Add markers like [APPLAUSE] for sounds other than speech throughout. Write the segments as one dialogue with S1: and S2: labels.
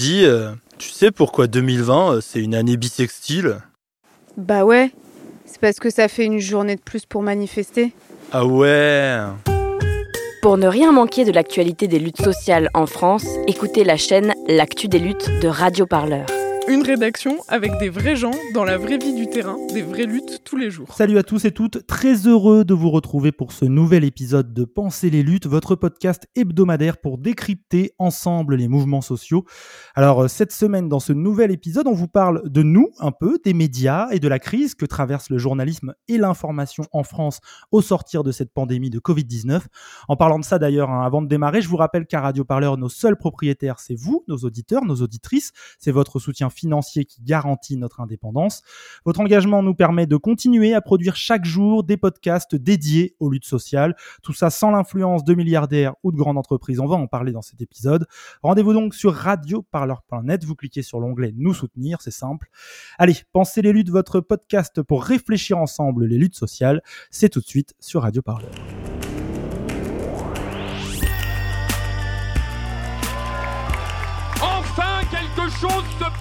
S1: Euh, tu sais pourquoi 2020 euh, c'est une année bisextile?
S2: Bah ouais, c'est parce que ça fait une journée de plus pour manifester.
S1: Ah ouais
S3: Pour ne rien manquer de l'actualité des luttes sociales en France, écoutez la chaîne L'actu des luttes de Radio Parleur.
S4: Une rédaction avec des vrais gens dans la vraie vie du terrain, des vraies luttes tous les jours.
S5: Salut à tous et toutes, très heureux de vous retrouver pour ce nouvel épisode de Penser les luttes, votre podcast hebdomadaire pour décrypter ensemble les mouvements sociaux. Alors euh, cette semaine, dans ce nouvel épisode, on vous parle de nous un peu, des médias et de la crise que traverse le journalisme et l'information en France au sortir de cette pandémie de Covid-19. En parlant de ça d'ailleurs, hein, avant de démarrer, je vous rappelle qu'à Radio Parleur, nos seuls propriétaires, c'est vous, nos auditeurs, nos auditrices, c'est votre soutien financier qui garantit notre indépendance. Votre engagement nous permet de continuer à produire chaque jour des podcasts dédiés aux luttes sociales. Tout ça sans l'influence de milliardaires ou de grandes entreprises. On va en parler dans cet épisode. Rendez-vous donc sur radioparleur.net. Vous cliquez sur l'onglet Nous soutenir, c'est simple. Allez, pensez les luttes, votre podcast pour réfléchir ensemble les luttes sociales. C'est tout de suite sur Radio Parleur.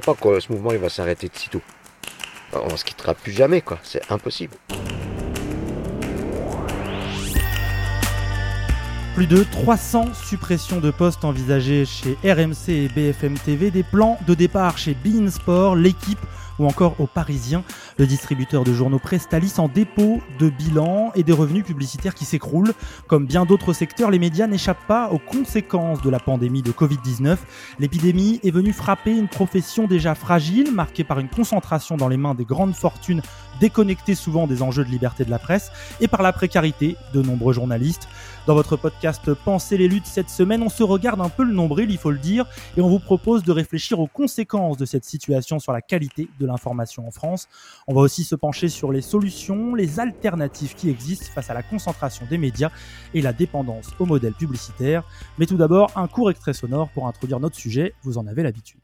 S6: crois pas que ce mouvement il va s'arrêter de sitôt. On se quittera plus jamais, quoi. C'est impossible.
S5: Plus de 300 suppressions de postes envisagées chez RMC et BFM TV, des plans de départ chez Bein Sport, l'équipe ou encore aux Parisiens, le distributeur de journaux Prestalis en dépôt de bilan et des revenus publicitaires qui s'écroulent. Comme bien d'autres secteurs, les médias n'échappent pas aux conséquences de la pandémie de Covid-19. L'épidémie est venue frapper une profession déjà fragile, marquée par une concentration dans les mains des grandes fortunes déconnectées souvent des enjeux de liberté de la presse et par la précarité de nombreux journalistes. Dans votre podcast Pensez les luttes cette semaine, on se regarde un peu le nombril, il faut le dire, et on vous propose de réfléchir aux conséquences de cette situation sur la qualité de l'information en France. On va aussi se pencher sur les solutions, les alternatives qui existent face à la concentration des médias et la dépendance au modèle publicitaire. Mais tout d'abord, un court extrait sonore pour introduire notre sujet, vous en avez l'habitude.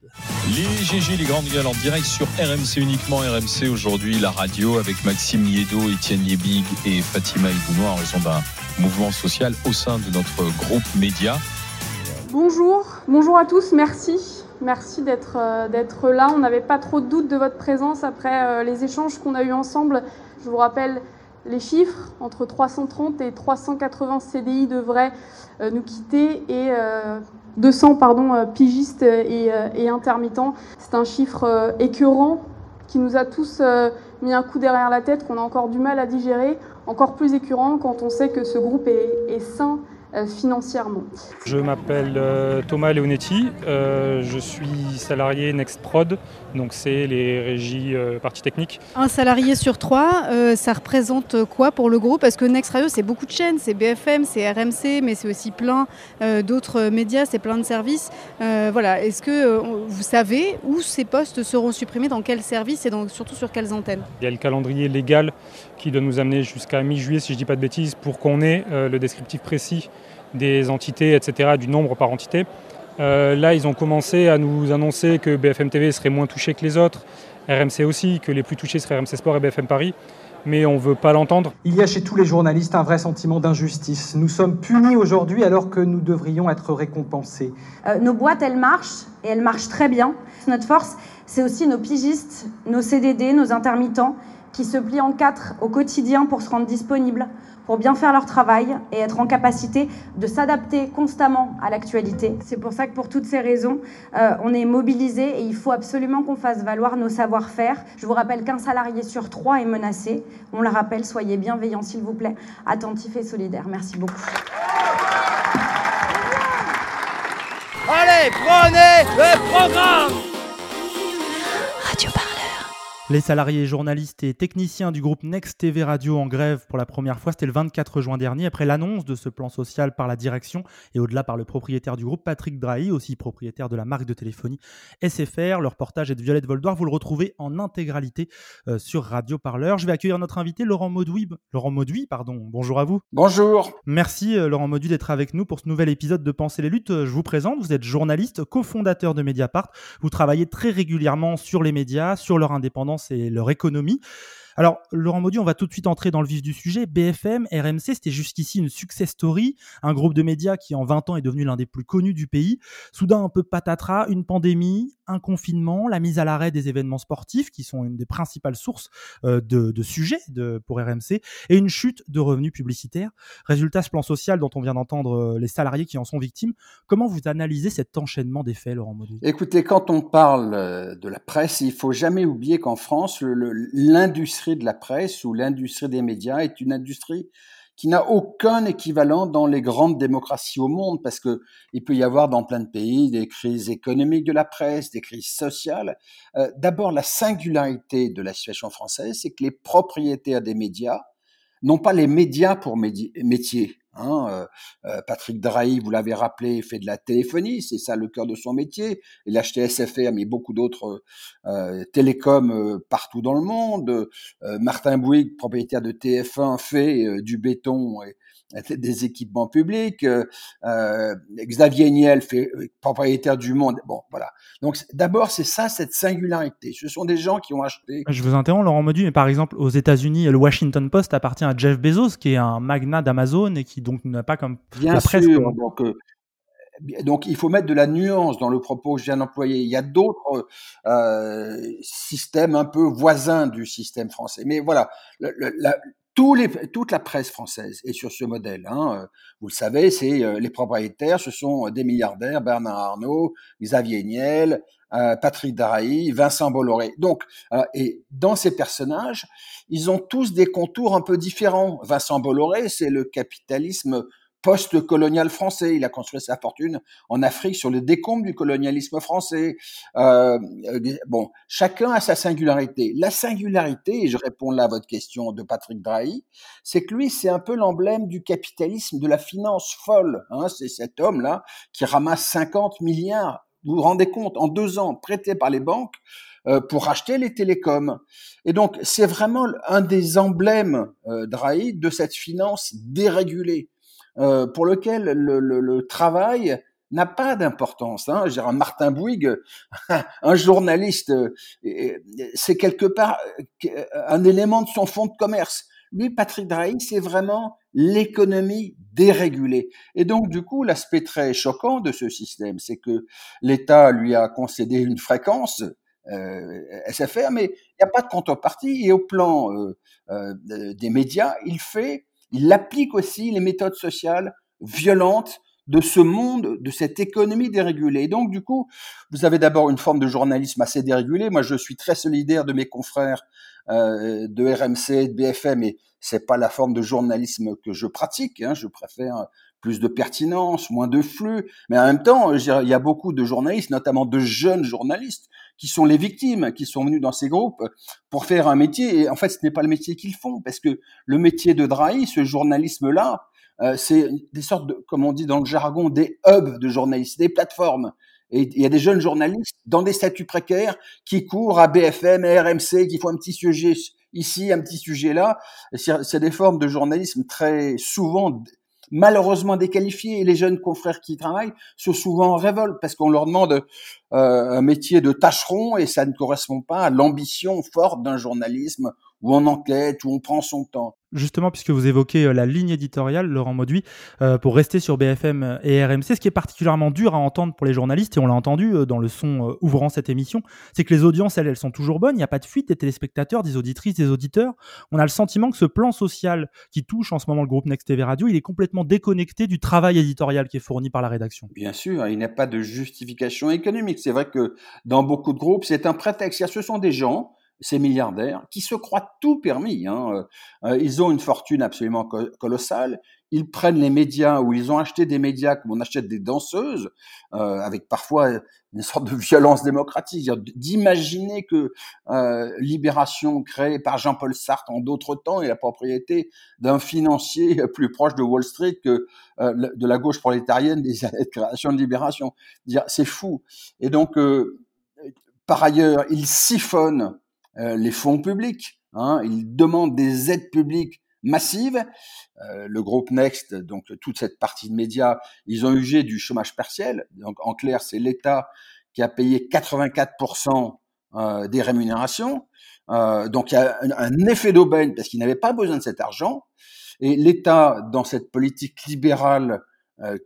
S7: Les GG, les grandes gueules en direct sur RMC uniquement. RMC aujourd'hui, la radio avec Maxime Niedo, Étienne Liebig et Fatima Ibounois en raison d'un mouvement social au sein de notre groupe média.
S8: Bonjour, bonjour à tous, merci. Merci d'être euh, là. On n'avait pas trop de doute de votre présence après euh, les échanges qu'on a eus ensemble. Je vous rappelle les chiffres, entre 330 et 380 CDI devraient euh, nous quitter et euh, 200 pardon, pigistes et, intermittents. C'est un chiffre écœurant qui nous a tous mis un coup derrière la tête, qu'on a encore du mal à digérer, encore plus écœurant quand on sait que ce groupe est, est sain euh, financièrement.
S9: Je m'appelle euh, Thomas Leonetti, euh, je suis salarié Nextprod, donc c'est les régies euh, partie technique.
S2: Un salarié sur trois, ça représente quoi pour le groupe? Parce que Next Radio, c'est beaucoup de chaînes, c'est BFM, c'est RMC, mais c'est aussi plein d'autres médias, c'est plein de services. Voilà, est-ce que vous savez où ces postes seront supprimés, dans quels services et donc surtout sur quelles antennes?
S9: Il y a le calendrier légal qui doit nous amener jusqu'à mi-juillet, si je ne dis pas de bêtises, pour qu'on ait euh, le descriptif précis des entités, etc., du nombre par entité. Euh, là, ils ont commencé à nous annoncer que BFM TV serait moins touché que les autres, RMC aussi, que les plus touchés seraient RMC Sport et BFM Paris, mais on ne veut pas l'entendre.
S10: Il y a chez tous les journalistes un vrai sentiment d'injustice. Nous sommes punis aujourd'hui alors que nous devrions être récompensés.
S11: Euh, nos boîtes, elles marchent et elles marchent très bien. Notre force, c'est aussi nos pigistes, nos CDD, nos intermittents qui se plient en quatre au quotidien pour se rendre disponibles, pour bien faire leur travail et être en capacité de s'adapter constamment à l'actualité. C'est pour ça que pour toutes ces raisons, euh, on est mobilisés et il faut absolument qu'on fasse valoir nos savoir-faire. Je vous rappelle qu'un salarié sur trois est menacé. On le rappelle, soyez bienveillants s'il vous plaît, attentifs et solidaires. Merci beaucoup.
S12: Allez, prenez le programme.
S5: Les salariés, journalistes et techniciens du groupe Next TV Radio en grève pour la première fois, c'était le 24 juin dernier, après l'annonce de ce plan social par la direction et au-delà par le propriétaire du groupe, Patrick Drahi, aussi propriétaire de la marque de téléphonie SFR. Le reportage est de Violette Voldoir, vous le retrouvez en intégralité euh, sur Radio Parleur. Je vais accueillir notre invité Laurent Maudoui. Laurent Maudoui, pardon. Bonjour à vous.
S13: Bonjour.
S5: Merci euh, Laurent Maudoui d'être avec nous pour ce nouvel épisode de Penser les luttes. Je vous présente, vous êtes journaliste, cofondateur de Mediapart. Vous travaillez très régulièrement sur les médias, sur leur indépendance et leur économie. Alors, Laurent Maudy, on va tout de suite entrer dans le vif du sujet. BFM, RMC, c'était jusqu'ici une success story, un groupe de médias qui en 20 ans est devenu l'un des plus connus du pays. Soudain, un peu patatras, une pandémie, un confinement, la mise à l'arrêt des événements sportifs, qui sont une des principales sources euh, de, sujets pour RMC, et une chute de revenus publicitaires. Résultat, ce plan social dont on vient d'entendre euh, les salariés qui en sont victimes. Comment vous analysez cet enchaînement des faits, Laurent Maudy
S13: Écoutez, quand on parle euh, de la presse, il faut jamais oublier qu'en France, l'industrie de la presse ou l'industrie des médias est une industrie qui n'a aucun équivalent dans les grandes démocraties au monde, parce que il peut y avoir dans plein de pays des crises économiques de la presse, des crises sociales. Euh, d'abord, la singularité de la situation française, c'est que les propriétaires des médias n'ont pas les médias pour métier. Hein, euh, euh, Patrick Drahi, vous l'avez rappelé, fait de la téléphonie, c'est ça le cœur de son métier. Il a acheté SFR, mais beaucoup d'autres euh, télécoms euh, partout dans le monde. Martin Bouygues, propriétaire de TF1, fait du béton et, des équipements publics. Euh, Xavier Niel fait propriétaire du Monde. Bon, voilà. Donc d'abord, c'est ça, cette singularité. Ce sont des gens qui ont acheté.
S5: Je vous interromps, Laurent Modu, mais par exemple, aux États-Unis, le Washington Post appartient à Jeff Bezos, qui est un magnat d'Amazon et qui donc n'a pas comme
S13: Bien
S5: la presse.
S13: Sûr, donc, donc il faut mettre de la nuance dans le propos que je viens d'employer. Il y a d'autres euh, systèmes un peu voisins du système français. Mais voilà, le, la, toute la presse française est sur ce modèle. Hein. Vous le savez, c'est euh, les propriétaires, ce sont des milliardaires, Bernard Arnault, Xavier Niel, euh, Patrick Daraï, Vincent Bolloré. Donc, euh, et dans ces personnages, ils ont tous des contours un peu différents. Vincent Bolloré, c'est le capitalisme post-colonial français. Il a construit sa fortune en Afrique sur le décombres du colonialisme français. Euh, bon, chacun a sa singularité. La singularité, et je réponds là à votre question de Patrick Drahi, c'est que lui, c'est un peu l'emblème du capitalisme, de la finance folle. Hein. C'est cet homme-là qui ramasse 50 milliards, vous vous rendez compte, en deux ans, prêtés par les banques euh, pour acheter les télécoms. Et donc, c'est vraiment un des emblèmes, euh, Drahi, de cette finance dérégulée. Euh, pour lequel le, le, le travail n'a pas d'importance. Hein. un Martin Bouygues, [LAUGHS] un journaliste, euh, c'est quelque part euh, un élément de son fonds de commerce. Lui, Patrick Drahi, c'est vraiment l'économie dérégulée. Et donc, du coup, l'aspect très choquant de ce système, c'est que l'État lui a concédé une fréquence, euh, SFR, mais il n'y a pas de contrepartie. Et au plan euh, des médias, il fait il applique aussi les méthodes sociales violentes de ce monde, de cette économie dérégulée. donc, du coup, vous avez d'abord une forme de journalisme assez dérégulé. Moi, je suis très solidaire de mes confrères euh, de RMC, de BFM, et c'est pas la forme de journalisme que je pratique. Hein. Je préfère plus de pertinence, moins de flux. Mais en même temps, il y a beaucoup de journalistes, notamment de jeunes journalistes, qui sont les victimes, qui sont venus dans ces groupes pour faire un métier. Et en fait, ce n'est pas le métier qu'ils font, parce que le métier de Drahi, ce journalisme-là, euh, c'est des sortes de, comme on dit dans le jargon, des hubs de journalistes, des plateformes. Et il y a des jeunes journalistes dans des statuts précaires qui courent à BFM, à RMC, qui font un petit sujet ici, un petit sujet là. C'est des formes de journalisme très souvent malheureusement déqualifiés et les jeunes confrères qui travaillent sont souvent en révolte parce qu'on leur demande euh, un métier de tâcheron et ça ne correspond pas à l'ambition forte d'un journalisme où on enquête, où on prend son temps
S5: justement, puisque vous évoquez euh, la ligne éditoriale, Laurent Mauduit, euh, pour rester sur BFM et RMC, ce qui est particulièrement dur à entendre pour les journalistes, et on l'a entendu euh, dans le son ouvrant cette émission, c'est que les audiences, elles, elles sont toujours bonnes, il n'y a pas de fuite des téléspectateurs, des auditrices, des auditeurs. On a le sentiment que ce plan social qui touche en ce moment le groupe Next TV Radio, il est complètement déconnecté du travail éditorial qui est fourni par la rédaction.
S13: Bien sûr, il n'y a pas de justification économique. C'est vrai que dans beaucoup de groupes, c'est un prétexte. Ce sont des gens ces milliardaires, qui se croient tout permis. Hein. Euh, ils ont une fortune absolument colossale. ils prennent les médias ou ils ont acheté des médias comme on achète des danseuses, euh, avec parfois une sorte de violence démocratique, d'imaginer que euh, Libération créée par Jean-Paul Sartre en d'autres temps est la propriété d'un financier [LAUGHS] plus proche de Wall Street que euh, de la gauche prolétarienne des années de création de Libération. C'est fou. Et donc, euh, par ailleurs, ils siphonnent euh, les fonds publics, hein, ils demandent des aides publiques massive. Euh, le groupe Next, donc toute cette partie de médias, ils ont usé du chômage partiel. Donc en clair, c'est l'État qui a payé 84% euh, des rémunérations. Euh, donc il y a un, effet d'aubaine parce qu'ils n'avaient pas besoin de cet argent. Et l'État, dans cette politique libérale euh,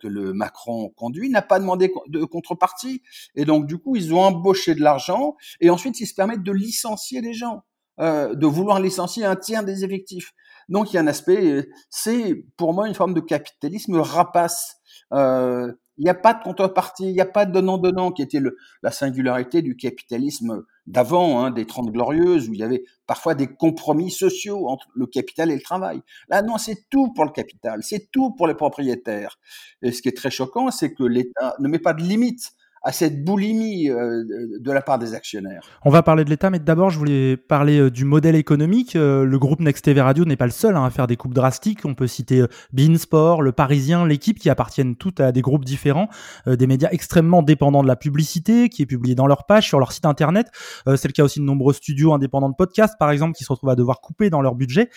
S13: que le Macron conduit, n'a pas demandé de contrepartie. Et donc du coup, ils ont embauché de l'argent et ensuite ils se permettent de licencier les gens. Euh, de vouloir licencier un tiers des effectifs. Donc il y a un aspect, euh, c'est pour moi une forme de capitalisme rapace. Euh, il n'y a pas de contrepartie, il n'y a pas de donnant-donnant qui était le, la singularité du capitalisme d'avant, hein, des Trente Glorieuses, où il y avait parfois des compromis sociaux entre le capital et le travail. Là, non, c'est tout pour le capital, c'est tout pour les propriétaires. Et ce qui est très choquant, c'est que l'État ne met pas de limite à cette boulimie euh, de la part des actionnaires.
S5: On va parler de l'État, mais d'abord, je voulais parler euh, du modèle économique. Euh, le groupe Next TV Radio n'est pas le seul hein, à faire des coupes drastiques. On peut citer Beansport, Le Parisien, l'équipe, qui appartiennent toutes à des groupes différents, des médias extrêmement dépendants de la publicité, qui est publiée dans leur page, sur leur site internet. C'est le cas aussi de nombreux studios indépendants de podcasts, par exemple, qui se retrouvent à devoir couper dans leur budget.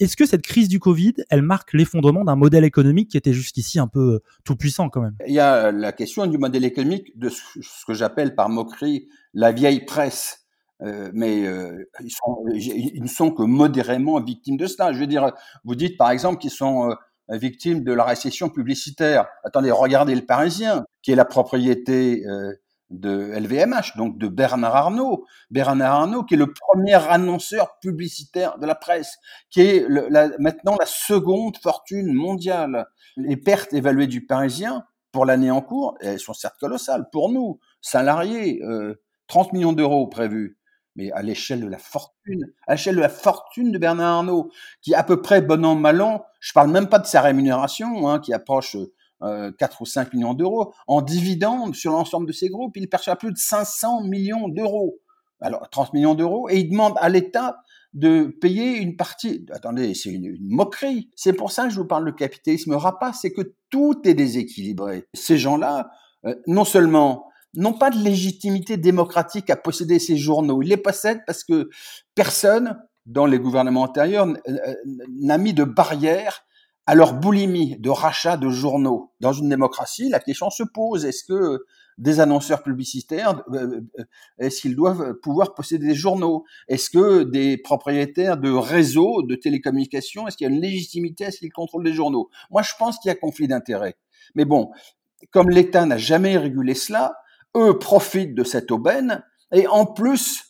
S5: Est-ce que cette crise du Covid, elle marque l'effondrement d'un modèle économique qui était jusqu'ici un peu tout puissant quand même?
S13: Il y a la question du modèle économique de ce que j'appelle par moquerie la vieille presse. Euh, mais euh, ils, sont, ne sont que modérément victimes de cela. Je veux dire, vous dites par exemple qu'ils sont euh, victimes de la récession publicitaire. Attendez, regardez le Parisien, qui est la propriété de LVMH, donc de Bernard Arnault. Bernard Arnault, qui est le premier annonceur publicitaire de la presse, qui est maintenant la seconde fortune mondiale. Les pertes évaluées du Parisien pour l'année en cours, elles sont certes colossales. Pour nous, salariés, 30 euh, millions d'euros prévus. Mais à l'échelle de la fortune, à l'échelle de la fortune de Bernard Arnault, qui à peu près bon an, mal an, je parle même pas de sa rémunération, hein, qui approche euh, 4 ou 5 millions d'euros, en dividendes sur l'ensemble de ses groupes, il perçoit plus de 500 millions d'euros. Alors, 30 millions d'euros, et il demande à l'État de payer une partie. Attendez, c'est une, moquerie. C'est pour ça que je vous parle de capitalisme rapace, c'est que tout est déséquilibré. Ces gens-là, euh, non seulement n'ont pas de légitimité démocratique à posséder ces journaux, ils les possèdent parce que personne dans les gouvernements antérieurs n'a mis de barrière à leur boulimie de rachat de journaux. Dans une démocratie, la question se pose, est-ce que des annonceurs publicitaires, euh, euh, est-ce qu'ils doivent pouvoir posséder des journaux? Est-ce que des propriétaires de réseaux de télécommunications, est-ce qu'il y a une légitimité à ce qu'ils contrôlent les journaux? Moi, je pense qu'il y a conflit d'intérêts. Mais bon, comme l'État n'a jamais régulé cela, eux profitent de cette aubaine et en plus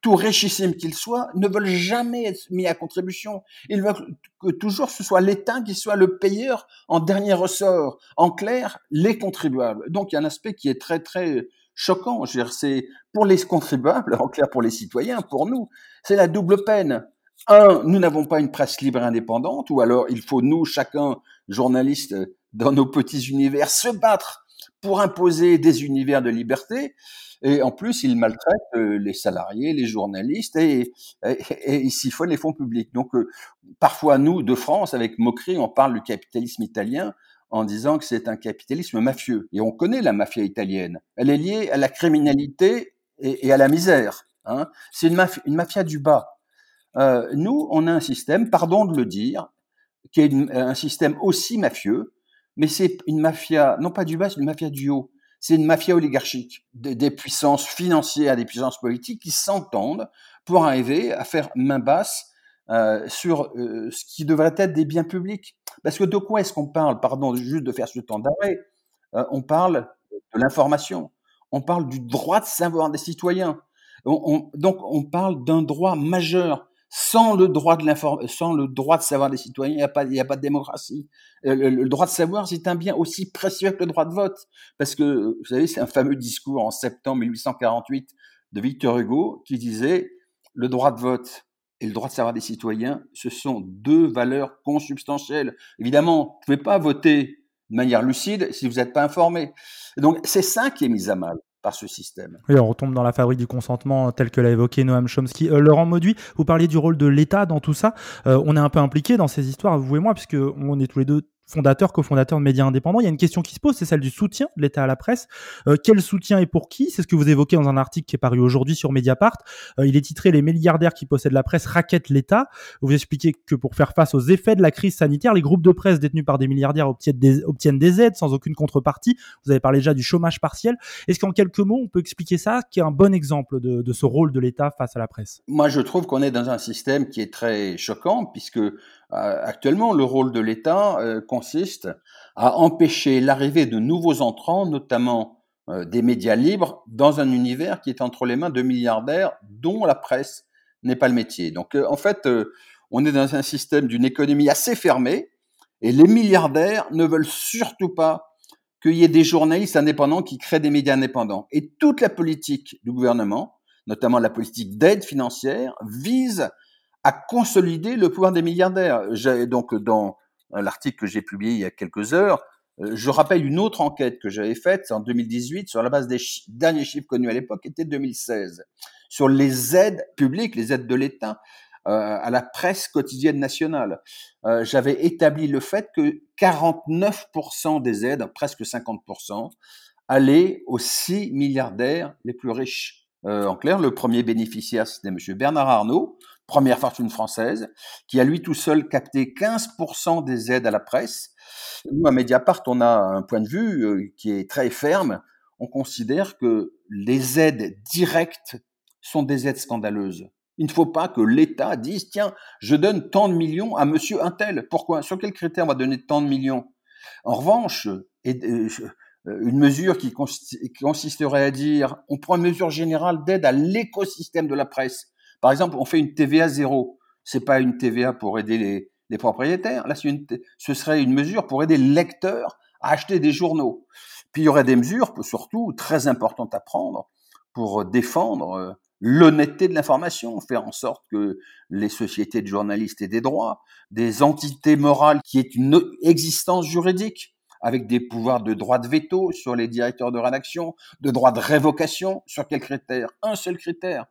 S13: tout richissimes qu'ils soient, ne veulent jamais être mis à contribution. Ils veulent que toujours ce soit l'État qui soit le payeur en dernier ressort. En clair, les contribuables. Donc il y a un aspect qui est très très choquant. C'est pour les contribuables, en clair pour les citoyens, pour nous, c'est la double peine. Un, nous n'avons pas une presse libre et indépendante, ou alors il faut nous, chacun, journaliste, dans nos petits univers, se battre pour imposer des univers de liberté. Et en plus, ils maltraitent euh, les salariés, les journalistes et, ils siphonnent les fonds publics. Donc, euh, parfois, nous, de France, avec moquerie, on parle du capitalisme italien en disant que c'est un capitalisme mafieux. Et on connaît la mafia italienne. Elle est liée à la criminalité et, à la misère. Hein. C'est une mafia du bas. Euh, nous, on a un système, pardon de le dire, qui est un système aussi mafieux, mais c'est une mafia, non pas du bas, c'est une mafia du haut c'est une mafia oligarchique, des, puissances financières, des puissances politiques qui s'entendent pour arriver à faire main basse euh, sur euh, ce qui devrait être des biens publics. Parce que de quoi est-ce qu'on parle? Pardon, juste de faire ce temps d'arrêt. Euh, on parle de l'information, on parle du droit de savoir des citoyens. donc on parle d'un droit majeur sans le droit de sans le droit de savoir des citoyens, il n'y a pas, il y a pas de démocratie. Euh, le, droit de savoir, c'est un bien aussi précieux que le droit de vote, parce que vous savez, c'est un fameux discours en septembre 1848 de Victor Hugo qui disait le droit de vote, et le droit de savoir des citoyens, ce sont deux valeurs consubstantielles. Évidemment, vous ne pouvez pas voter de manière lucide si vous n'êtes pas informé. Donc c'est ça qui est mis à mal par ce système.
S5: Et on retombe dans la fabrique du consentement tel que l'a évoqué Noam Chomsky. Euh, Laurent Mauduit, vous parliez du rôle de l'État dans tout ça. Euh, on est un peu impliqué dans ces histoires, vous et moi, puisque on est tous les deux fondateur, cofondateur de médias indépendants, il y a une question qui se pose, c'est celle du soutien de l'État à la presse. Euh, quel soutien et pour qui? C'est ce que vous évoquez dans un article qui est paru aujourd'hui sur Mediapart. Euh, il est titré Les milliardaires qui possèdent la presse raquettent l'État. Vous expliquez que pour faire face aux effets de la crise sanitaire, les groupes de presse détenus par des milliardaires obtiennent des, aides sans aucune contrepartie. Vous avez parlé déjà du chômage partiel. Est-ce qu'en quelques mots, on peut expliquer ça, qui est un bon exemple de, ce rôle de l'État face à la presse?
S13: Moi, je trouve qu'on est dans un système qui est très choquant, puisque actuellement, le rôle de l'État euh, consiste à empêcher l'arrivée de nouveaux entrants, notamment euh, des médias libres, dans un univers qui est entre les mains de milliardaires dont la presse n'est pas le métier. Donc, en fait, on est dans un système d'une économie assez fermée, et les milliardaires ne veulent surtout pas qu'il y ait des journalistes indépendants qui créent des médias indépendants. Et toute la politique du gouvernement, notamment la politique d'aide financière, vise à consolider le pouvoir des milliardaires. Donc, dans l'article que j'ai publié il y a quelques heures, euh, je rappelle une autre enquête que j'avais faite en 2018 sur la base des derniers chiffres connus à l'époque, était 2016, sur les aides publiques, les aides de l'État euh, à la presse quotidienne nationale. Euh, j'avais établi le fait que 49% des aides, presque 50%, allaient aux 6 milliardaires les plus riches. en clair, le premier bénéficiaire, c'était M. Bernard Arnault, première fortune française, qui a lui tout seul capté 15% des aides à la presse. Nous, à Mediapart, on a un point de vue euh, qui est très ferme. On considère que les aides directes sont des aides scandaleuses. Il ne faut pas que l'État dise, tiens, je donne tant de millions à monsieur Intel. Pourquoi? Sur quel critère on va donner tant de millions? En revanche, euh, une mesure qui consisterait à dire, on prend une mesure générale d'aide à l'écosystème de la presse. Par exemple, on fait une TVA zéro. C'est pas une TVA pour aider les, propriétaires. Là, ce serait une mesure pour aider les lecteurs à acheter des journaux. Puis il y aurait des mesures, surtout très importantes à prendre, pour défendre euh, l'honnêteté de l'information, faire en sorte que les sociétés de journalistes aient des droits, des entités morales qui aient une existence juridique, avec des pouvoirs de droit de veto sur les directeurs de rédaction, de droit de révocation, sur quels critères Un seul critère,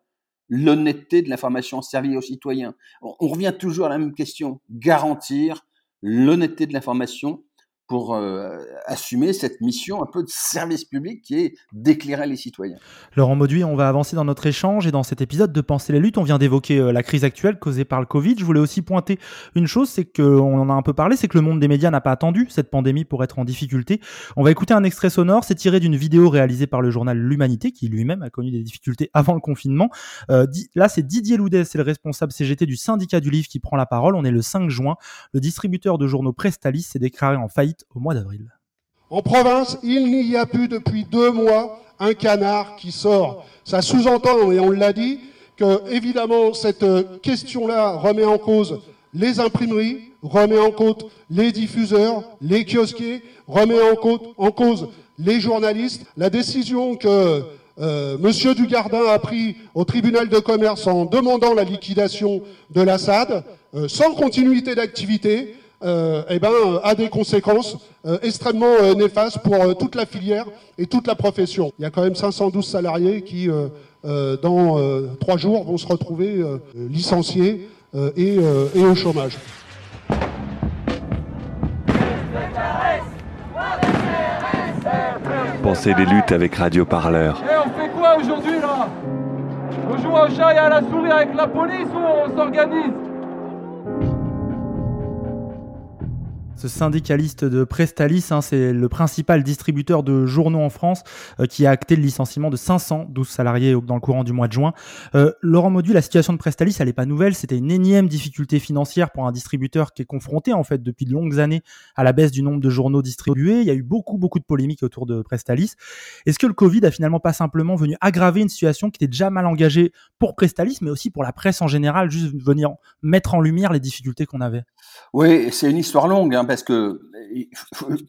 S13: l'honnêteté de l'information servie aux citoyens. On revient toujours à la même question, garantir l'honnêteté de l'information pour euh, assumer cette mission un peu de service public qui est d'éclairer les citoyens.
S5: Laurent Mauduit, on va avancer dans notre échange et dans cet épisode de Penser les luttes, on vient d'évoquer euh, la crise actuelle causée par le Covid. Je voulais aussi pointer une chose, c'est qu'on en a un peu parlé, c'est que le monde des médias n'a pas attendu cette pandémie pour être en difficulté. On va écouter un extrait sonore, c'est tiré d'une vidéo réalisée par le journal L'Humanité, qui lui-même a connu des difficultés [LAUGHS] avant le confinement. Euh, là, c'est Didier Loudès, c'est le responsable CGT du syndicat du livre qui prend la parole. On est le 5 juin. Le distributeur de journaux Prestalis s'est déclaré en faillite au mois d'avril.
S14: En province, il n'y a plus depuis deux mois un canard qui sort. Ça sous-entend, et on l'a dit, que évidemment cette question-là remet en cause les imprimeries, remet en cause les diffuseurs, les kiosquiers, remet en cause, les journalistes. La décision que euh, Monsieur Dugardin a pris au tribunal de commerce en demandant la liquidation de l'Assad, euh, sans continuité d'activité, euh, eh ben, a des conséquences euh, extrêmement euh, néfastes pour euh, toute la filière et toute la profession. Il y a quand même 512 salariés qui, dans trois jours, vont se retrouver licenciés et, et au chômage.
S15: Pensez les luttes avec Radio Parleur.
S12: Et on fait quoi aujourd'hui là? On joue au chat et à la souris avec la police ou on s'organise?
S5: Ce syndicaliste de Prestalis, hein, c'est le principal distributeur de journaux en France euh, qui a acté le licenciement de 512 salariés dans le courant du mois de juin. Euh, Laurent Modu, la situation de Prestalis, elle n'est pas nouvelle. C'était une énième difficulté financière pour un distributeur qui est confronté en fait depuis de longues années à la baisse du nombre de journaux distribués. Il y a eu beaucoup beaucoup de polémiques autour de Prestalis. Est-ce que le Covid a finalement pas simplement venu aggraver une situation qui était déjà mal engagée pour Prestalis, mais aussi pour la presse en général, juste venir mettre en lumière les difficultés qu'on avait?
S13: Oui, c'est une histoire longue. Hein parce que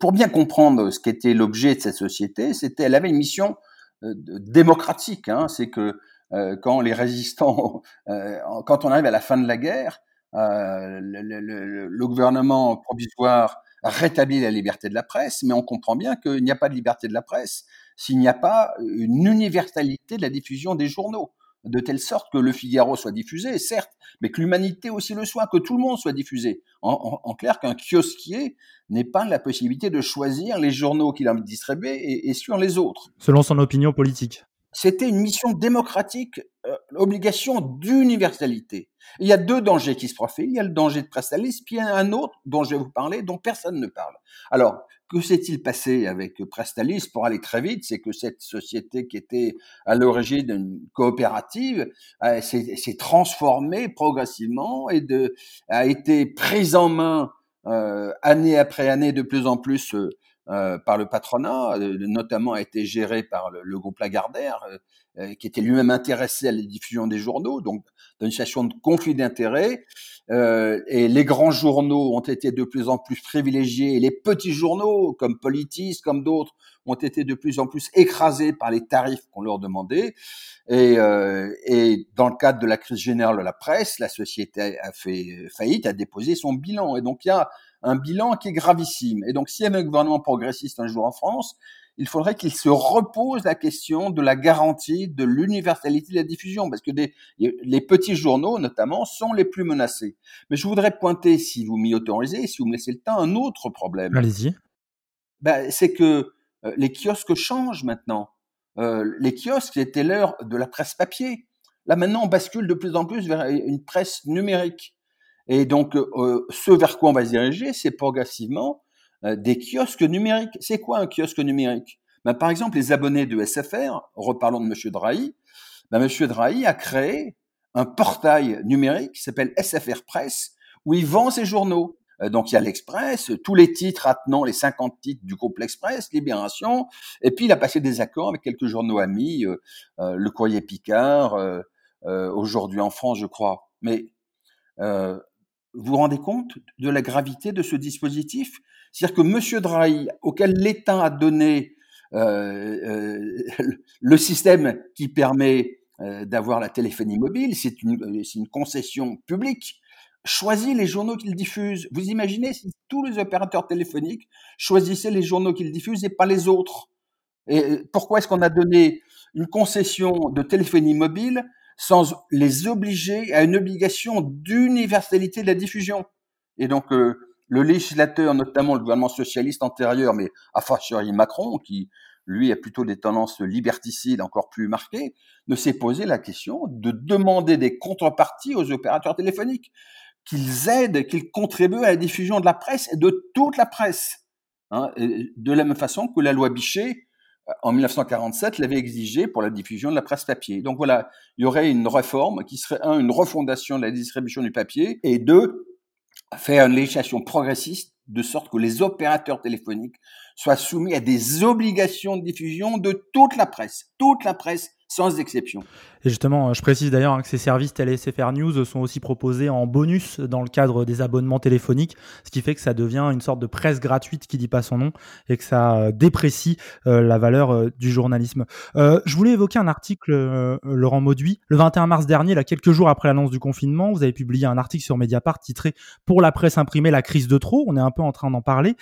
S13: pour bien comprendre ce qu'était l'objet de cette société, c'était, elle avait une mission euh, démocratique. Hein, c'est que euh, quand les résistants, euh, quand on arrive à la fin de la guerre, le, gouvernement provisoire rétablit la liberté de la presse, mais on comprend bien qu'il n'y a pas de liberté de la presse s'il n'y a pas une universalité de la diffusion des journaux de telle sorte que le Figaro soit diffusé, certes, mais que l'humanité aussi le soit, que tout le monde soit diffusé. En, en, en clair, qu'un kiosquier n'ait pas la possibilité de choisir les journaux qu'il a envie de distribuer et, et sur les autres.
S5: Selon son opinion politique.
S13: C'était une mission démocratique, euh, obligation d'universalité. Il y a deux dangers qui se profilent. Il y a le danger de Prestalis, puis il y a un autre dont je vais vous parler, dont personne ne parle. Alors, que s'est-il passé avec Prestalis Pour aller très vite, c'est que cette société qui était à l'origine d'une coopérative euh, s'est transformée progressivement et a été prise en main euh, année après année de plus en plus euh, euh, par le patronat, euh, notamment a été géré par le, le groupe Lagardère, euh, qui était lui-même intéressé à la diffusion des journaux, donc dans une situation de conflit d'intérêts. et les grands journaux ont été de plus en plus privilégiés, et les petits journaux, comme Politis, comme d'autres, ont été de plus en plus écrasés par les tarifs qu'on leur demandait. Et, et dans le cadre de la crise générale de la presse, la société a fait faillite, a déposé son bilan. Et donc il y a un bilan qui est gravissime. Et donc, s'il y avait un gouvernement progressiste un jour en France, il faudrait qu'il se repose la question de la garantie de l'universalité de la diffusion, parce que des, les petits journaux, notamment, sont les plus menacés. Mais je voudrais pointer, si vous m'y autorisez, si vous me laissez le temps, un autre problème.
S5: Allez-y.
S13: Ben, c'est que euh, les kiosques changent maintenant. Euh, les kiosques, c'était l'heure de la presse papier. Là, maintenant, on bascule de plus en plus vers une presse numérique. Et donc, euh, ce vers quoi on va se diriger, c'est progressivement euh, des kiosques numériques. C'est quoi un kiosque numérique? Ben, Par exemple, les abonnés de SFR, reparlons de M. Drahi, ben, M. Drahi a créé un portail numérique qui s'appelle SFR Press, où il vend ses journaux. Euh, donc il y a l'Express, tous les titres attenant les 50 titres du groupe L'Express, Libération, et puis il a passé des accords avec quelques journaux amis, Le Courrier Picard, aujourd'hui en France, je crois. Mais vous vous rendez compte de la gravité de ce dispositif? C'est-à-dire que M. Drahi, auquel l'État a donné euh, euh, [LAUGHS] le système qui permet euh, d'avoir la téléphonie mobile, c'est une, concession publique, choisit les journaux qu'il diffuse. Vous imaginez si tous les opérateurs téléphoniques choisissaient les journaux qu'ils diffusent et pas les autres? Pourquoi est-ce qu'on a donné une concession de téléphonie mobile sans les obliger à une obligation d'universalité de la diffusion. Et donc, euh, le législateur, notamment le gouvernement socialiste antérieur, mais à fortiori Macron, qui lui a plutôt des tendances liberticides encore plus marquées, ne s'est posé la question de demander des contreparties aux opérateurs téléphoniques, qu'ils aident, qu'ils contribuent à la diffusion de la presse et de toute la presse. Hein, de la même façon que la loi Bichet en 1947, l'avait exigé pour la diffusion de la presse papier. Donc voilà, il y aurait une réforme qui serait, un, une refondation de la distribution du papier, et deux, faire une législation progressiste de sorte que les opérateurs téléphoniques soient soumis à des obligations de diffusion de toute la presse, toute la presse sans exception.
S5: Et justement, je précise d'ailleurs hein, que ces services télé SFR News sont aussi proposés en bonus dans le cadre des abonnements téléphoniques, ce qui fait que ça devient une sorte de presse gratuite qui dit pas son nom et que ça euh, déprécie euh, la valeur euh, du journalisme. Je voulais évoquer un article, Laurent Mauduit. Le 21 mars dernier, quelques jours après l'annonce du confinement, vous avez publié un article sur Mediapart titré Pour la presse imprimée, la crise de trop. On est un peu en train d'en parler.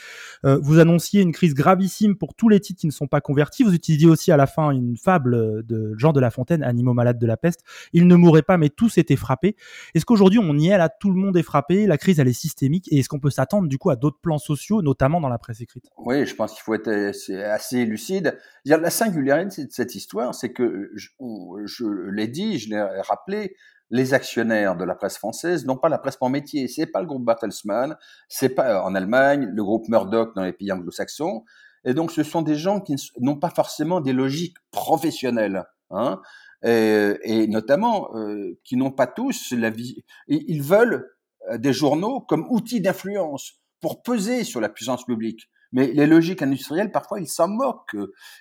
S5: Vous annonciez une crise gravissime pour tous les titres qui ne sont pas convertis. Vous utilisiez aussi à la fin une fable de Jean de La Fontaine, Animaux malades de la peste. Ils ne mourraient pas, mais tous étaient frappés. Est-ce qu'aujourd'hui, on y est là, tout le monde est frappé, la crise, elle est systémique, et est-ce qu'on peut s'attendre du coup à d'autres plans sociaux, notamment dans la presse écrite?
S13: Oui, je pense qu'il faut être assez, assez lucide. La singularité de cette histoire, c'est que, je, l'ai dit, je l'ai rappelé, les actionnaires de la presse française n'ont pas la presse pour métier. C'est pas le groupe Bertelsmann, c'est pas en Allemagne, le groupe Murdoch dans les pays anglo-saxons. Et donc, ce sont des gens qui n'ont pas forcément des logiques professionnelles. Hein et, et notamment euh, qui n'ont pas tous la vie. Ils veulent des journaux comme outils d'influence pour peser sur la puissance publique. Mais les logiques industrielles, parfois, ils s'en moquent.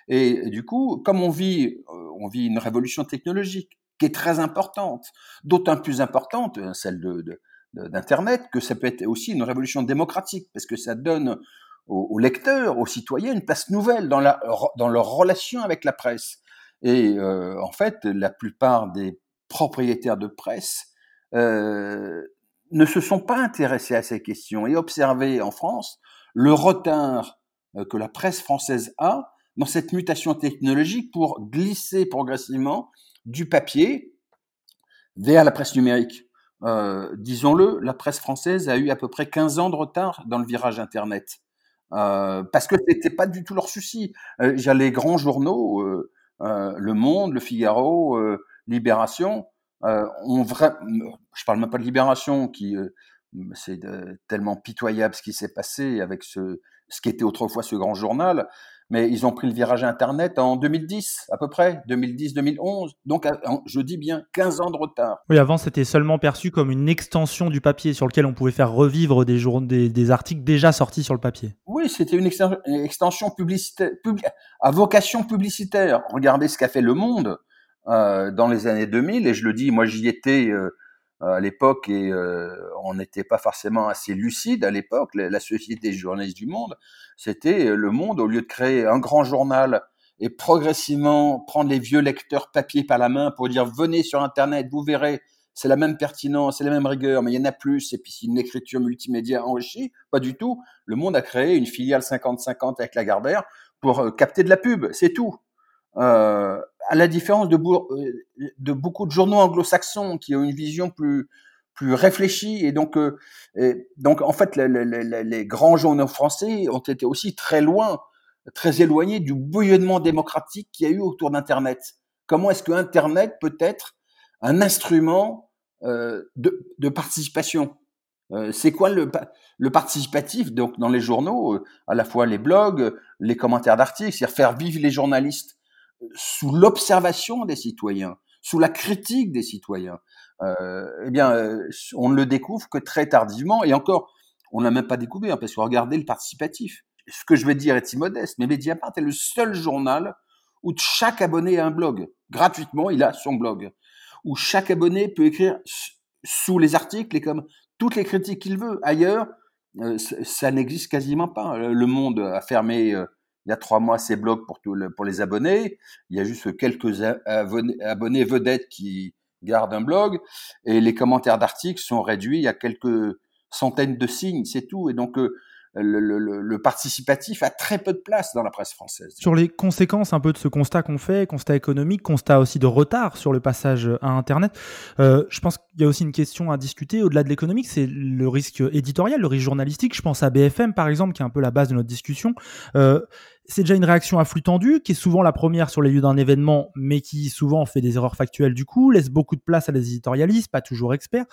S13: Et, du coup, comme on vit, on vit une révolution technologique qui est très importante, d'autant plus importante, celle de, d'Internet, que ça peut être aussi une révolution démocratique, parce que ça donne aux, aux lecteurs, aux citoyens, une place nouvelle dans, la, dans leur relation avec la presse. Et en fait, la plupart des propriétaires de presse ne se sont pas intéressés à ces questions et observé en France le retard que la presse française a dans cette mutation technologique pour glisser progressivement du papier vers la presse numérique. Euh, disons-le, la presse française a eu à peu près 15 ans de retard dans le virage Internet. Euh, parce que c'était pas du tout leur souci. Euh, les grands journaux, euh, euh, Le Monde, Le Figaro, Libération, ont vrai... je parle même pas de Libération, qui c'est tellement pitoyable ce qui s'est passé avec ce, ce qui était autrefois ce grand journal mais ils ont pris le virage Internet en 2010 à peu près, 2010-2011. Donc je dis bien 15 ans de retard.
S5: Oui, avant c'était seulement perçu comme une extension du papier sur lequel on pouvait faire revivre des, des, des articles déjà sortis sur le papier.
S13: Oui, c'était une, extension publicitaire, à vocation publicitaire. Regardez ce qu'a fait Le Monde euh, dans les années 2000, et je le dis, moi j'y étais... Euh, à l'époque et euh, on n'était pas forcément assez lucide à l'époque. La, société journaliste du monde, c'était euh, le monde au lieu de créer un grand journal et progressivement prendre les vieux lecteurs papier par la main pour dire venez sur internet, vous verrez, c'est la même pertinence, c'est la même rigueur, mais il y en a plus, et puis c'est une écriture multimédia enrichie, pas du tout. Le monde a créé une filiale 50-50 avec la Garbert pour euh, capter de la pub, c'est tout. Euh, à la différence de, euh, de beaucoup de journaux anglo-saxons qui ont une vision plus plus réfléchie et donc euh, donc en fait les, grands journaux français ont été aussi très loin, très éloignés du bouillonnement démocratique qu'il y a eu autour d'Internet. Comment est-ce que Internet peut être un instrument euh, de, participation? C'est quoi le, le participatif donc dans les journaux, à la fois les blogs, les commentaires d'articles, c'est-à-dire faire vivre les journalistes? Sous l'observation des citoyens, sous la critique des citoyens, euh, eh bien, euh, on ne le découvre que très tardivement, et encore, on n'a même pas découvert, parce que regardez le participatif. Ce que je vais dire est immodeste, mais Mediapart est le seul journal où chaque abonné a un blog. Gratuitement, il a son blog. Où chaque abonné peut écrire sous les articles et comme toutes les critiques qu'il veut. Ailleurs, euh, ça n'existe quasiment pas. Le Monde a fermé il y a trois mois ses blogs pour, pour les abonnés. Il y a juste quelques abonnés, vedettes qui gardent un blog. Et les commentaires d'articles sont réduits à quelques centaines de signes, c'est tout. Et donc, euh, le, participatif a très peu de place dans la presse française.
S5: Sur les conséquences un peu de ce constat qu'on fait, constat économique, constat aussi de retard sur le passage à Internet, euh, je pense qu'il y a aussi une question à discuter au-delà de l'économique, c'est le risque éditorial, le risque journalistique. Je pense à BFM par exemple, qui est un peu la base de notre discussion. Euh, c'est déjà une réaction à flux tendu, qui est souvent la première sur les lieux d'un événement, mais qui souvent fait des erreurs factuelles du coup, laisse beaucoup de place à des éditorialistes, pas toujours experts.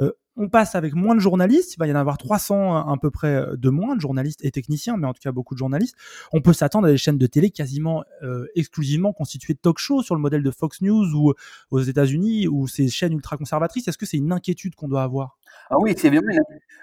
S5: Euh, on passe avec moins de journalistes, il va y en avoir 300 à peu près de moins de journalistes et techniciens, mais en tout cas beaucoup de journalistes. On peut s'attendre à des chaînes de télé quasiment euh, exclusivement constituées de talk shows sur le modèle de Fox News ou aux États-Unis ou ces chaînes ultra conservatrices. Est-ce que c'est une inquiétude qu'on doit avoir?
S13: Ah oui, c'est bien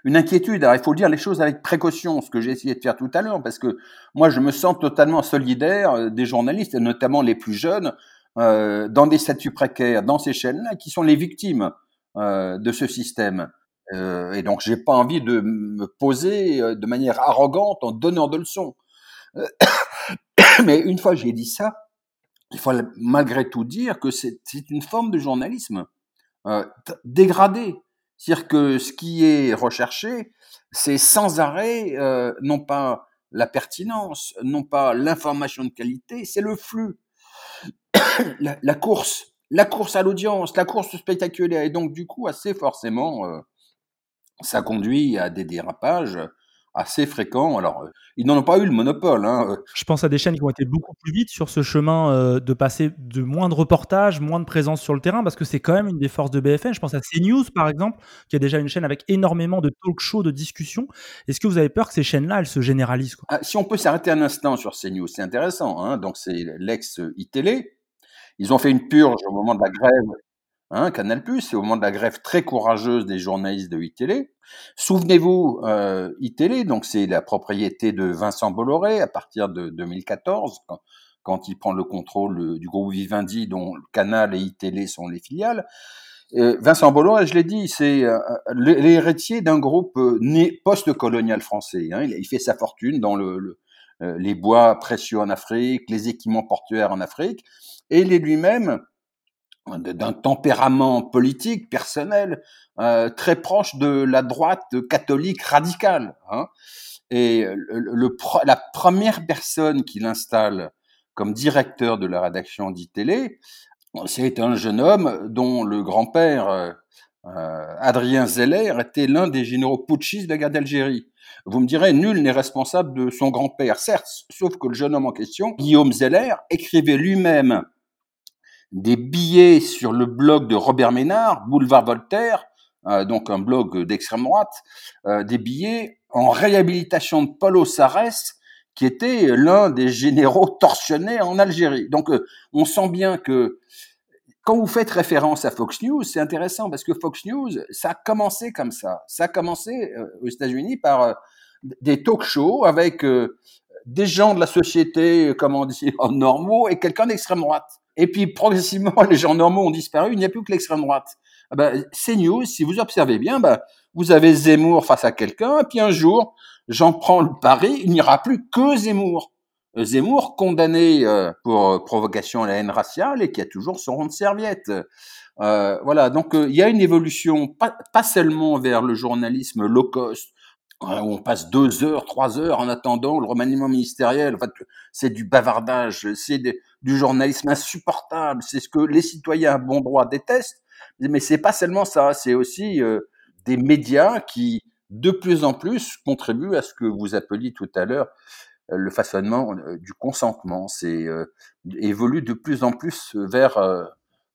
S13: une, inquiétude. Alors, il faut dire les choses avec précaution, ce que j'ai essayé de faire tout à l'heure, parce que moi, je me sens totalement solidaire euh, des journalistes, et notamment les plus jeunes, euh, dans des statuts précaires, dans ces chaînes-là, qui sont les victimes euh, de ce système. Euh, et donc, j'ai pas envie de me poser euh, de manière arrogante en donnant de leçons. [COUGHS] Mais une fois j'ai dit ça, il faut malgré tout dire que c'est une forme de journalisme euh, dégradé. C'est-à-dire que ce qui est recherché, c'est sans arrêt, euh, non pas la pertinence, non pas l'information de qualité, c'est le flux, [COUGHS] la, course, la course à l'audience, la course spectaculaire. Et donc, du coup, assez forcément, euh, ça conduit à des dérapages assez fréquent. Alors, euh, ils n'en ont pas eu le monopole. Hein. Euh.
S5: Je pense à des chaînes qui ont été beaucoup plus vite sur ce chemin euh, de passer de moins de reportages, moins de présence sur le terrain, parce que c'est quand même une des forces de BFM. Je pense à CNews, par exemple, qui est déjà une chaîne avec énormément de talk shows, de discussions. Est-ce que vous avez peur que ces chaînes-là, elles se généralisent
S13: ah, Si on peut s'arrêter un instant sur CNews, c'est intéressant. Hein. Donc, c'est l'ex-iTélé. Ils ont fait une purge au moment de la grève Hein, Canal+, c'est au moment de la grève très courageuse des journalistes de iTélé. Souvenez-vous, euh, iTélé, donc c'est la propriété de Vincent Bolloré à partir de 2014, quand, il prend le contrôle du groupe Vivendi, dont Canal et iTélé sont les filiales. Euh, Vincent Bolloré, je l'ai dit, c'est euh, l'héritier d'un groupe né post-colonial français. Hein. Il, fait sa fortune dans le, les bois précieux en Afrique, les équipements portuaires en Afrique, et il est lui-même d'un tempérament politique personnel euh, très proche de la droite catholique radicale. Hein. Et le, la première personne qu'il installe comme directeur de la rédaction d'ITélé, c'est un jeune homme dont le grand-père, euh, euh, Adrien Zeller, était l'un des généraux putschistes de la guerre d'Algérie. Vous me direz, nul n'est responsable de son grand-père, certes, sauf que le jeune homme en question, Guillaume Zeller, écrivait lui-même des billets sur le blog de Robert Ménard, Boulevard Voltaire, euh, donc un blog d'extrême droite, euh, des billets en réhabilitation de Paulo Sarès, qui était l'un des généraux torsionnés en Algérie. Donc euh, on sent bien que quand vous faites référence à Fox News, c'est intéressant parce que Fox News, ça a commencé comme ça. Ça a commencé aux États-Unis par des talk shows avec des gens de la société, comment dire, [LAUGHS] normaux et quelqu'un d'extrême droite. Et puis progressivement, [LAUGHS] les gens normaux ont disparu, il n'y a plus que l'extrême droite. Ah ben, CNews, si vous observez bien, ben, vous avez Zemmour face à quelqu'un, et puis un jour, j'en prends le pari, il n'y aura plus que Zemmour. Euh, Zemmour, condamné euh, pour euh, provocation à la haine raciale et qui a toujours son rond de serviette. Euh, voilà, donc il y a une évolution, pas, pas, seulement vers le journalisme low cost, on passe deux heures, trois heures en attendant le remaniement ministériel. En fait, c'est du bavardage, c'est du journalisme insupportable, c'est ce que les citoyens à bon droit détestent. Mais c'est pas seulement ça, c'est aussi euh, des médias qui, de plus en plus, contribuent à ce que vous appeliez tout à l'heure euh, le façonnement euh, du consentement. C'est évolue de plus en plus vers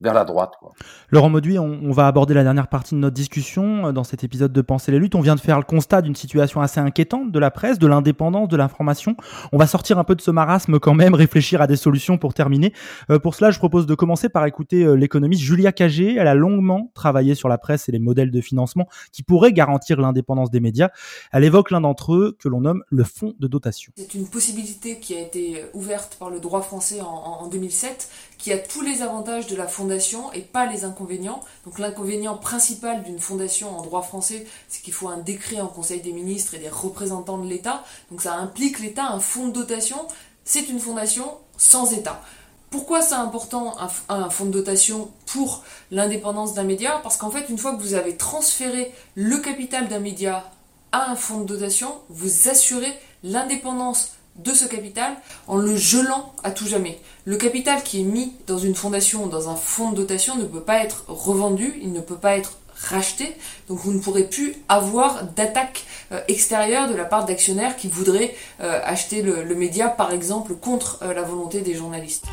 S13: vers la droite. Quoi.
S5: Laurent Mauduit, on, va aborder la dernière partie de notre discussion. Dans cet épisode de Penser les luttes, on vient de faire le constat d'une situation assez inquiétante de la presse, de l'indépendance, de l'information. On va sortir un peu de ce marasme quand même, [LAUGHS] réfléchir à des solutions pour terminer. Euh, pour cela, je propose de commencer par écouter euh, l'économiste Julia Cagé. Elle a longuement travaillé sur la presse et les modèles de financement qui pourraient garantir l'indépendance des médias. Elle évoque l'un d'entre eux que l'on nomme le fonds de dotation.
S16: C'est une possibilité qui a été ouverte par le droit français en, en 2007 qui a tous les avantages de la fondation et pas les inconvénients. Donc l'inconvénient principal d'une fondation en droit français, c'est qu'il faut un décret en Conseil des ministres et des représentants de l'État. Donc ça implique l'État, un fonds de dotation. C'est une fondation sans État. Pourquoi c'est important un, fonds de dotation pour l'indépendance d'un média? Parce qu'en fait, une fois que vous avez transféré le capital d'un média à un fonds de dotation, vous assurez l'indépendance de ce capital en le gelant à tout jamais. Le capital qui est mis dans une fondation, dans un fonds de dotation, ne peut pas être revendu, il ne peut pas être racheté, donc vous ne pourrez plus avoir d'attaque euh, extérieure de la part d'actionnaires qui voudraient euh, acheter le, média, par exemple, contre euh, la volonté des journalistes.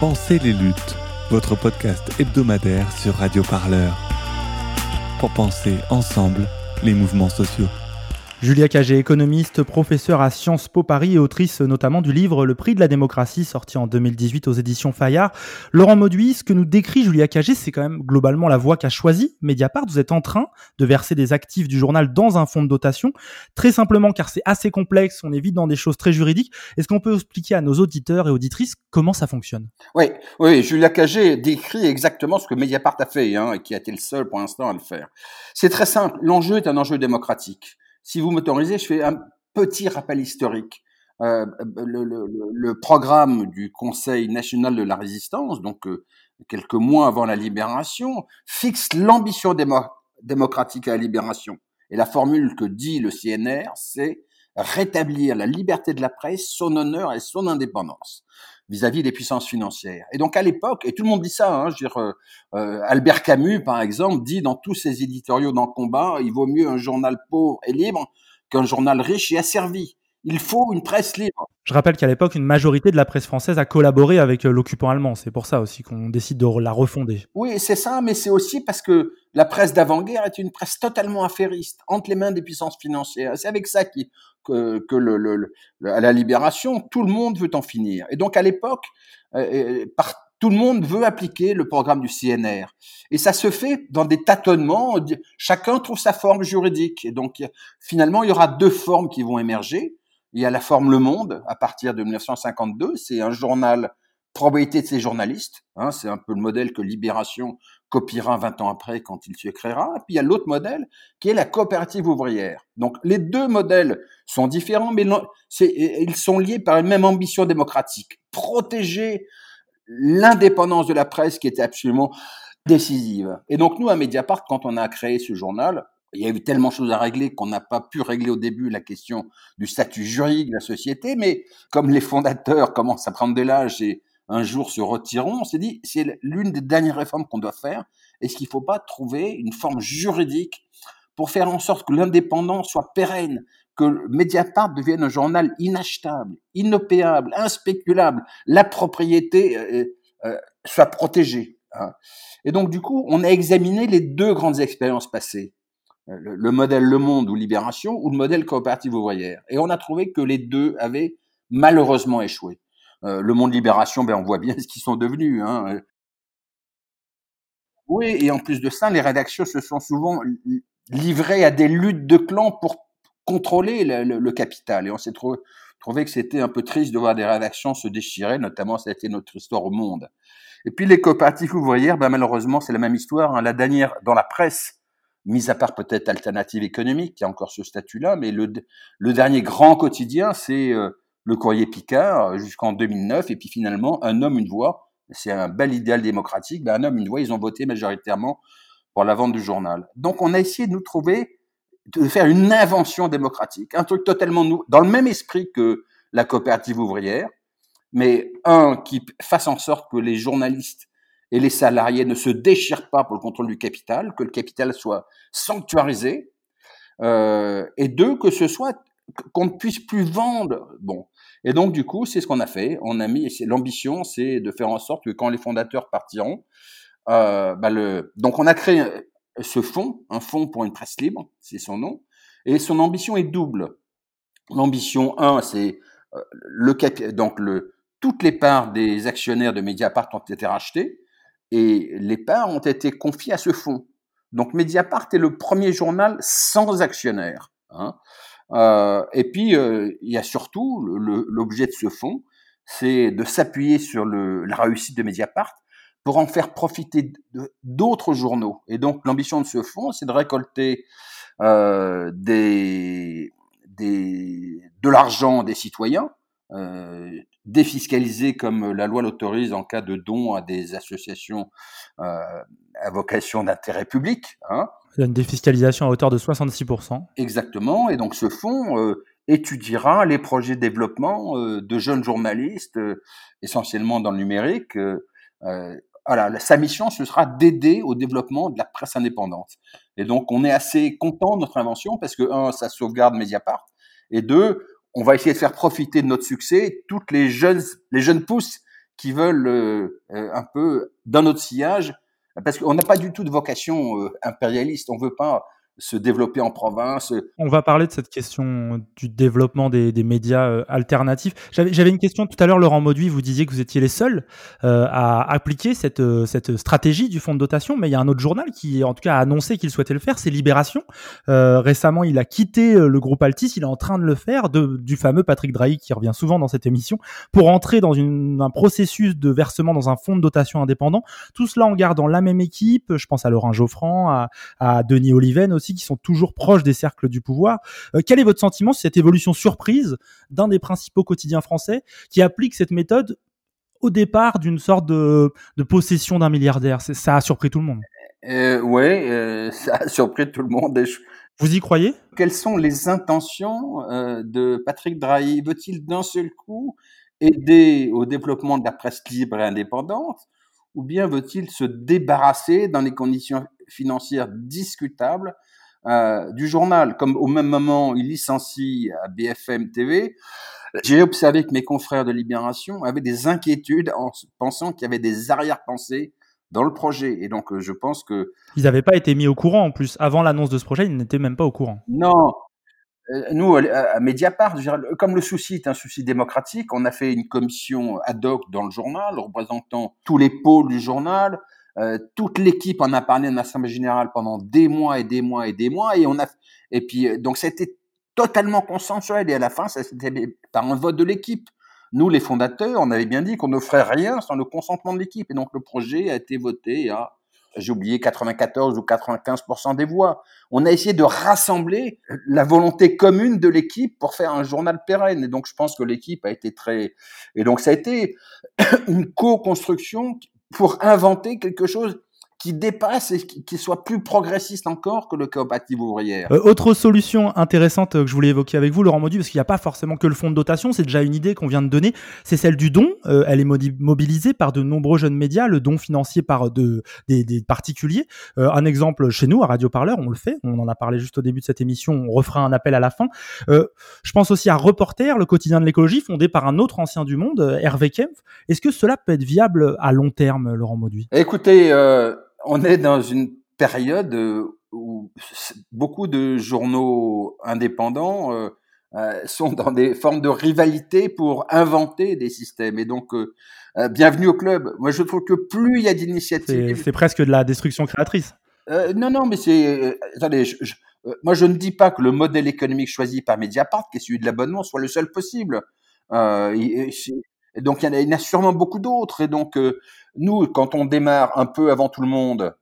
S15: Pensez les luttes, votre podcast hebdomadaire sur Radio Parleur. Pour penser ensemble les mouvements sociaux.
S5: Julia Cagé, économiste, professeure à Sciences Po Paris et autrice notamment du livre Le prix de la démocratie sorti en 2018 aux éditions Fayard. Laurent Mauduit, ce que nous décrit Julia Cagé, c'est quand même globalement la voie qu'a choisie Mediapart. Vous êtes en train de verser des actifs du journal dans un fonds de dotation, très simplement car c'est assez complexe, on est vite dans des choses très juridiques. Est-ce qu'on peut expliquer à nos auditeurs et auditrices comment ça fonctionne?
S13: Oui, oui, Julia Cagé décrit exactement ce que Mediapart a fait hein, et qui a été le seul pour l'instant à le faire. C'est très simple, l'enjeu est un enjeu démocratique. Si vous m'autorisez, je fais un petit rappel historique. Euh, le, programme du Conseil national de la résistance, donc euh, quelques mois avant la libération, fixe l'ambition démocratique à la libération. Et la formule que dit le CNR, c'est rétablir la liberté de la presse, son honneur et son indépendance vis-à-vis des puissances financières. Et donc à l'époque, et tout le monde dit ça, hein, je veux dire, euh, euh, Albert Camus par exemple dit dans tous ses éditoriaux dans combat, il vaut mieux un journal pauvre et libre qu'un journal riche et asservi. Il faut une presse libre.
S5: Je rappelle qu'à l'époque, une majorité de la presse française a collaboré avec euh, l'occupant allemand. C'est pour ça aussi qu'on décide de la refonder.
S13: Oui, c'est ça, mais c'est aussi parce que la presse d'avant-guerre est une presse totalement affairiste, entre les mains des puissances financières. C'est avec ça qui, que, que le, le, à la libération, tout le monde veut en finir. Et donc à l'époque, euh, par, tout le monde veut appliquer le programme du CNR. Et ça se fait dans des tâtonnements. Chacun trouve sa forme juridique. Et donc finalement, il y aura deux formes qui vont émerger. Y a la forme Le Monde à partir de 1952. C'est un journal probabilité de ses journalistes. Hein, c'est un peu le modèle que Libération copiera 20 ans après quand il se créera. Et puis il y a l'autre modèle qui est la coopérative ouvrière. Donc les deux modèles sont différents, mais ils sont liés par une même ambition démocratique. Protéger l'indépendance de la presse qui était absolument décisive. Et donc nous, à Mediapart, quand on a créé ce journal, il y a eu tellement de choses à régler qu'on n'a pas pu régler au début la question du statut juridique de la société, mais comme les fondateurs commencent à prendre de l'âge et un jour se retireront, on s'est dit, c'est l'une des dernières réformes qu'on doit faire. Est-ce qu'il ne faut pas trouver une forme juridique pour faire en sorte que l'indépendance soit pérenne, que Mediapart devienne un journal inachetable, inopéable, inspéculable, la propriété euh, euh, soit protégée. Hein? Et donc, du coup, on a examiné les deux grandes expériences passées. Euh, le, le, modèle Le Monde ou Libération ou le modèle coopérative ouvrière. Et on a trouvé que les deux avaient malheureusement échoué. Euh, le Monde Libération, ben on voit bien [LAUGHS] ce qu'ils sont devenus. Hein. Oui, et en plus de ça, les rédactions se sont souvent livrées à des luttes de clans pour contrôler le, le, capital. Et on s'est trouvé, trouvé que c'était un peu triste de voir des rédactions se déchirer, notamment ça a été notre histoire au monde. Et puis les coopératives ouvrières, ben malheureusement, c'est la même histoire. Hein. La dernière, dans la presse, mis à part peut-être Alternative économique, qui a encore ce statut-là, mais le, le dernier grand quotidien, c'est euh, le courrier Picard euh, jusqu'en 2009, et puis finalement, un homme, une voix, c'est un bel idéal démocratique, ben un homme, une voix, ils ont voté majoritairement pour la vente du journal. Donc on a essayé de nous trouver, de faire une invention démocratique, un truc totalement nou dans le même esprit que la coopérative ouvrière, mais un qui fasse en sorte que les journalistes et les salariés ne se déchirent pas pour le contrôle du capital, que le capital soit sanctuarisé, euh, et deux, que ce soit qu'on ne puisse plus vendre. Bon, et donc du coup, c'est ce qu'on a fait. On a mis, l'ambition, c'est de faire en sorte que quand les fondateurs partiront, euh, bah le, donc on a créé ce fonds, un fonds pour une presse libre, c'est son nom, et son ambition est double. L'ambition 1, c'est euh, le donc le toutes les parts des actionnaires de Mediapart ont été rachetées et les parts ont été confiées à ce fonds. Donc Mediapart est le premier journal sans actionnaires. Hein. Euh, et puis euh, il y a surtout l'objet de ce fonds, c'est de s'appuyer sur le, la réussite de Mediapart pour en faire profiter d'autres journaux. Et donc l'ambition de ce fonds, c'est de récolter euh, des, des, de l'argent des citoyens euh, défiscalisé comme la loi l'autorise en cas de don à des associations euh, à vocation d'intérêt public. Hein.
S5: Une défiscalisation à hauteur de 66%.
S13: Exactement, et donc ce fonds euh, étudiera les projets de développement euh, de jeunes journalistes, euh, essentiellement dans le numérique. voilà, sa mission, ce sera d'aider au développement de la presse indépendante. Et donc, on est assez content de notre invention parce que, un, ça sauvegarde Mediapart, et deux, on va essayer de faire profiter de notre succès toutes les jeunes, les jeunes pousses qui veulent euh, euh, un peu dans notre sillage, parce qu'on n'a pas du tout de vocation euh, impérialiste. On veut pas se développer en province.
S5: On va parler de cette question du développement des, médias euh, alternatifs. J'avais une question tout à l'heure, Laurent Mauduit, vous disiez que vous étiez les seuls euh, à appliquer cette, euh, stratégie du fonds de dotation, mais il y a un autre journal qui, en tout cas, a annoncé qu'il souhaitait le faire, c'est Libération. Euh, récemment, il a quitté euh, le groupe Altis, il est en train de le faire, du fameux Patrick Drahi qui revient souvent dans cette émission, pour entrer dans un processus de versement dans un fonds de dotation indépendant. Tout cela en gardant la même équipe, je pense à Laurent Geoffrand, à, à Denis Oliven aussi, qui sont toujours proches des cercles du pouvoir. Euh, quel est votre sentiment sur cette évolution surprise d'un des principaux quotidiens français qui applique cette méthode au départ d'une sorte de, de possession d'un milliardaire? Ça a surpris tout le monde.
S13: Euh, oui, euh, [LAUGHS] ça a surpris tout le monde.
S5: Vous y croyez?
S13: Quelles sont les intentions de Patrick Drahi? Veut-il d'un seul coup aider au développement de la presse libre et indépendante ou bien veut-il se débarrasser dans les conditions financières discutables euh, du journal, comme au même moment il licencie à BFM TV, j'ai observé que mes confrères de Libération avaient des inquiétudes en pensant qu'il y avait des arrière-pensées dans le projet. Et donc, euh, je pense que...
S5: Ils n'avaient pas été mis au courant en plus. Avant l'annonce de ce projet, ils n'étaient même pas au courant.
S13: Non. Euh, nous, à Mediapart, comme le souci est un souci démocratique, on a fait une commission ad hoc dans le journal représentant tous les pôles du journal, euh, toute l'équipe en a parlé en assemblée générale pendant des mois et des mois et des mois, et on a et puis euh, donc c'était totalement consensuel et à la fin c'était par un vote de l'équipe. Nous les fondateurs, on avait bien dit qu'on ne ferait rien sans le consentement de l'équipe et donc le projet a été voté à j'ai oublié 94 ou 95% des voix. On a essayé de rassembler la volonté commune de l'équipe pour faire un journal pérenne. Et donc, je pense que l'équipe a été très, et donc ça a été [COUGHS] une co-construction pour inventer quelque chose qui dépasse et qui soit plus progressiste encore que le coopérative ouvrière.
S5: Euh, autre solution intéressante que je voulais évoquer avec vous, Laurent Maudu, parce qu'il n'y a pas forcément que le fonds de dotation, c'est déjà une idée qu'on vient de donner, c'est celle du don. Euh, elle est mobilisée par de nombreux jeunes médias, le don financier par de, des, des particuliers. Euh, un exemple chez nous, à Radio Parleur, on le fait, on en a parlé juste au début de cette émission, on refera un appel à la fin. je pense aussi à Reporter, le quotidien de l'écologie, fondé par un autre ancien du monde, Hervé Kempf. Est-ce que cela peut être viable à long terme, Laurent Mauduit
S13: Écoutez, on est dans une période euh, où beaucoup de journaux indépendants euh, euh, sont dans des formes de rivalité pour inventer des systèmes. Et donc, bienvenue au club. Moi, je trouve que plus il y a d'initiatives...
S5: C'est presque de la destruction créatrice.
S13: non, non, mais c'est... attendez, moi, je ne dis pas que le modèle économique choisi par Mediapart, qui est celui de l'abonnement, soit le seul possible. Et donc, il y, en a, sûrement beaucoup d'autres. Et donc, nous, quand on démarre un peu avant tout le monde,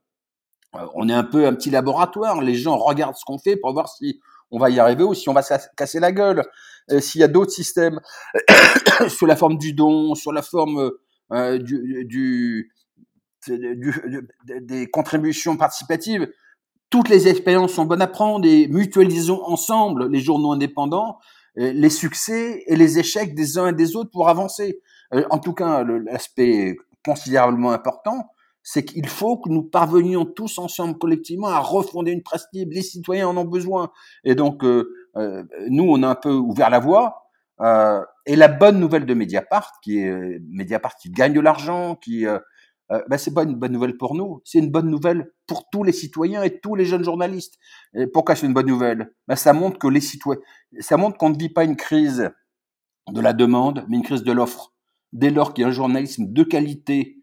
S13: euh, on est un peu un petit laboratoire. Les gens regardent ce qu'on fait pour voir si on va y arriver ou si on va se casser la gueule. Euh, s'il y a d'autres systèmes [COUGHS] sous la forme du don, sur la forme euh, des contributions participatives, toutes les expériences sont bonnes à prendre et mutualisons ensemble les journaux indépendants, les succès et les échecs des uns et des autres pour avancer. En tout cas, l'aspect considérablement important, c'est qu'il faut que nous parvenions tous ensemble collectivement à refonder une presse libre. Les citoyens en ont besoin. Et donc, euh, euh, nous, on a un peu ouvert la voie. Euh, et la bonne nouvelle de Mediapart, qui est Mediapart qui gagne de l'argent, qui euh, ben c'est pas une bonne nouvelle pour nous, c'est une bonne nouvelle pour tous les citoyens et tous les jeunes journalistes. Et pourquoi c'est une bonne nouvelle? Ben, ça montre que les citoyens, ça montre qu'on ne vit pas une crise de la demande, mais une crise de l'offre. Dès lors qu'il y a un journalisme de qualité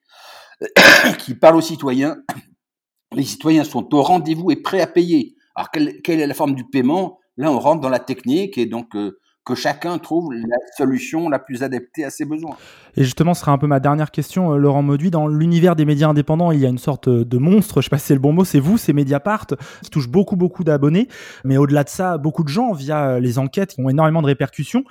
S13: [COUGHS] qui parle aux citoyens. [COUGHS] Les citoyens sont au rendez-vous et prêts à payer. Alors, quelle, quelle, est la forme du paiement? Là, on rentre dans la technique et donc euh, que chacun trouve la solution la plus adaptée à ses besoins.
S5: Et justement, ce sera un peu ma dernière question, euh, Laurent Mauduit. Dans l'univers des médias indépendants, il y a une sorte de monstre, je sais pas si c'est le bon mot, c'est vous, c'est Mediapart, qui touche beaucoup, beaucoup d'abonnés. Mais au-delà de ça, beaucoup de gens, via euh, les enquêtes, ont énormément de répercussions.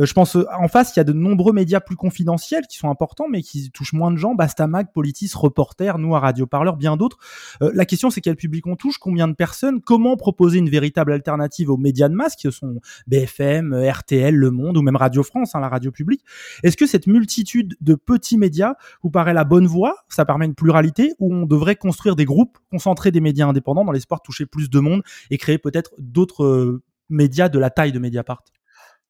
S5: Euh, je pense, en face, il y a de nombreux médias plus confidentiels qui sont importants, mais qui touchent moins de gens. Bastamag, Politis, Reporter, nous à Radio Parleur, bien d'autres. la question, c'est quel public on touche, combien de personnes, comment proposer une véritable alternative aux médias de masse, qui sont BFM, RTL, Le Monde ou même Radio France, hein, la radio publique. Est-ce que cette multitude de petits médias vous paraît la bonne voie? Ça permet une pluralité où on devrait construire des groupes, concentrer des médias indépendants dans l'espoir de toucher plus de monde et créer peut-être d'autres euh, médias de la taille de Mediapart?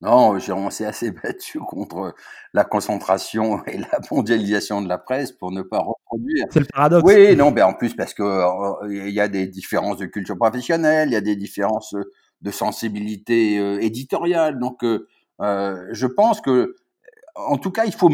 S13: Non, on s'est assez [LAUGHS] battu contre la concentration et la mondialisation de la presse pour ne pas reproduire.
S5: C'est le paradoxe.
S13: Oui, non, ben en plus parce que euh, il y a des différences de culture professionnelle, il y a des différences de sensibilité euh, éditoriale. Donc, je pense que en tout cas, il faut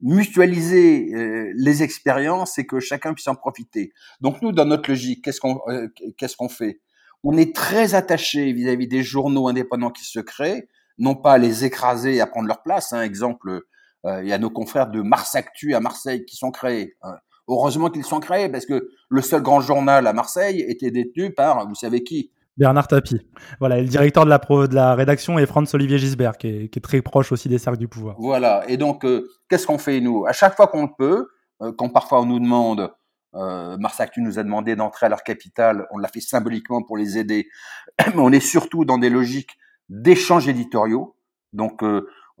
S13: mutualiser euh, les expériences et que chacun puisse en profiter. Donc nous, dans notre logique, qu'est-ce qu'on euh, qu'est-ce qu'on fait? On est très attaché vis-à-vis des journaux indépendants qui se créent, non pas à les écraser et à prendre leur place. Hein. Exemple, euh, il y a nos confrères de Mars Actu à Marseille qui sont créés. Hein. Heureusement qu'ils sont créés parce que le seul grand journal à Marseille était détenu par, vous savez qui?
S5: Bernard Tapie. Voilà, et le directeur de la, pro, de la rédaction est Franz-Olivier Gisbert, qui est, qui est, très proche aussi des cercles du pouvoir.
S13: Voilà, et donc, euh, qu'est-ce qu'on fait, nous? À chaque fois qu'on le peut, euh, quand parfois on nous demande, euh, Mars Actu nous a demandé d'entrer à leur capitale, on l'a fait symboliquement pour les aider, [COUGHS] mais on est surtout dans des logiques d'échanges éditoriaux. Donc,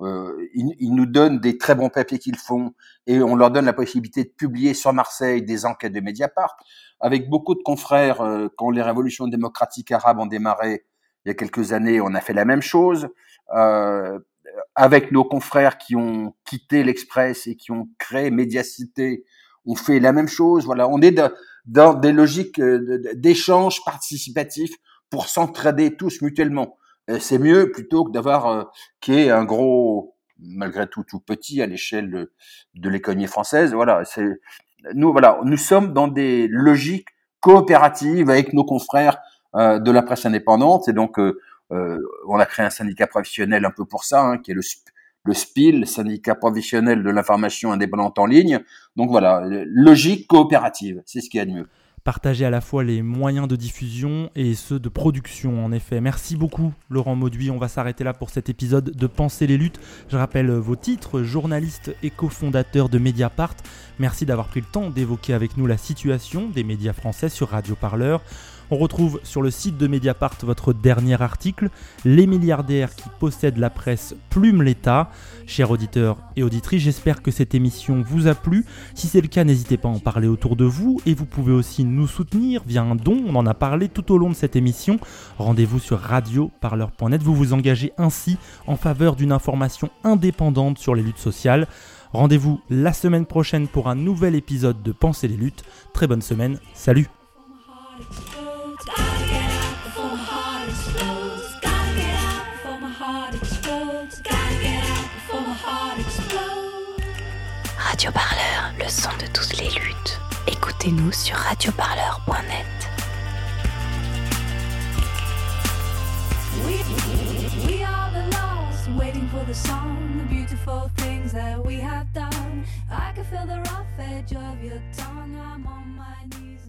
S13: euh, ils, ils, nous donnent des très bons papiers qu'ils font et on leur donne la possibilité de publier sur Marseille des enquêtes de Mediapart. Avec beaucoup de confrères, euh, quand les révolutions démocratiques arabes ont démarré il y a quelques années, on a fait la même chose. Euh, avec nos confrères qui ont quitté l'Express et qui ont créé Mediacité, on fait la même chose. Voilà, on est dans des logiques euh, d'échange participatif pour s'entraider tous mutuellement. Euh, c'est mieux plutôt que d'avoir euh, qui est un gros malgré tout tout petit à l'échelle de, de l'économie française voilà c'est nous voilà nous sommes dans des logiques coopératives avec nos confrères euh, de la presse indépendante et donc euh, euh on a créé un syndicat professionnel un peu pour ça hein, qui est le le SPIL, syndicat professionnel de l'information indépendante en ligne. Donc voilà, logique coopérative, c'est ce qu'il y a de mieux.
S5: Partager à la fois les moyens de diffusion et ceux de production en effet. Merci beaucoup Laurent Mauduit, on va s'arrêter là pour cet épisode de Penser les luttes. Je rappelle vos titres, journaliste et cofondateur de Mediapart. Merci d'avoir pris le temps d'évoquer avec nous la situation des médias français sur Radio Parleur. On retrouve sur le site de Mediapart votre dernier article, Les milliardaires qui possèdent la presse plument l'État. Chers auditeurs et auditrices, j'espère que cette émission vous a plu. Si c'est le cas, n'hésitez pas à en parler autour de vous et vous pouvez aussi nous soutenir via un don. On en a parlé tout au long de cette émission. Rendez-vous sur radioparleur.net. Vous vous engagez ainsi en faveur d'une information indépendante sur les luttes sociales. Rendez-vous la semaine prochaine pour un nouvel épisode de Penser les luttes. Très bonne semaine. Salut
S3: Radio Parleur, le son de toutes les luttes. Écoutez-nous sur radioparleur.net. We, are the lost, waiting for the song, the beautiful things that we have done. I can feel the rough edge of your tongue,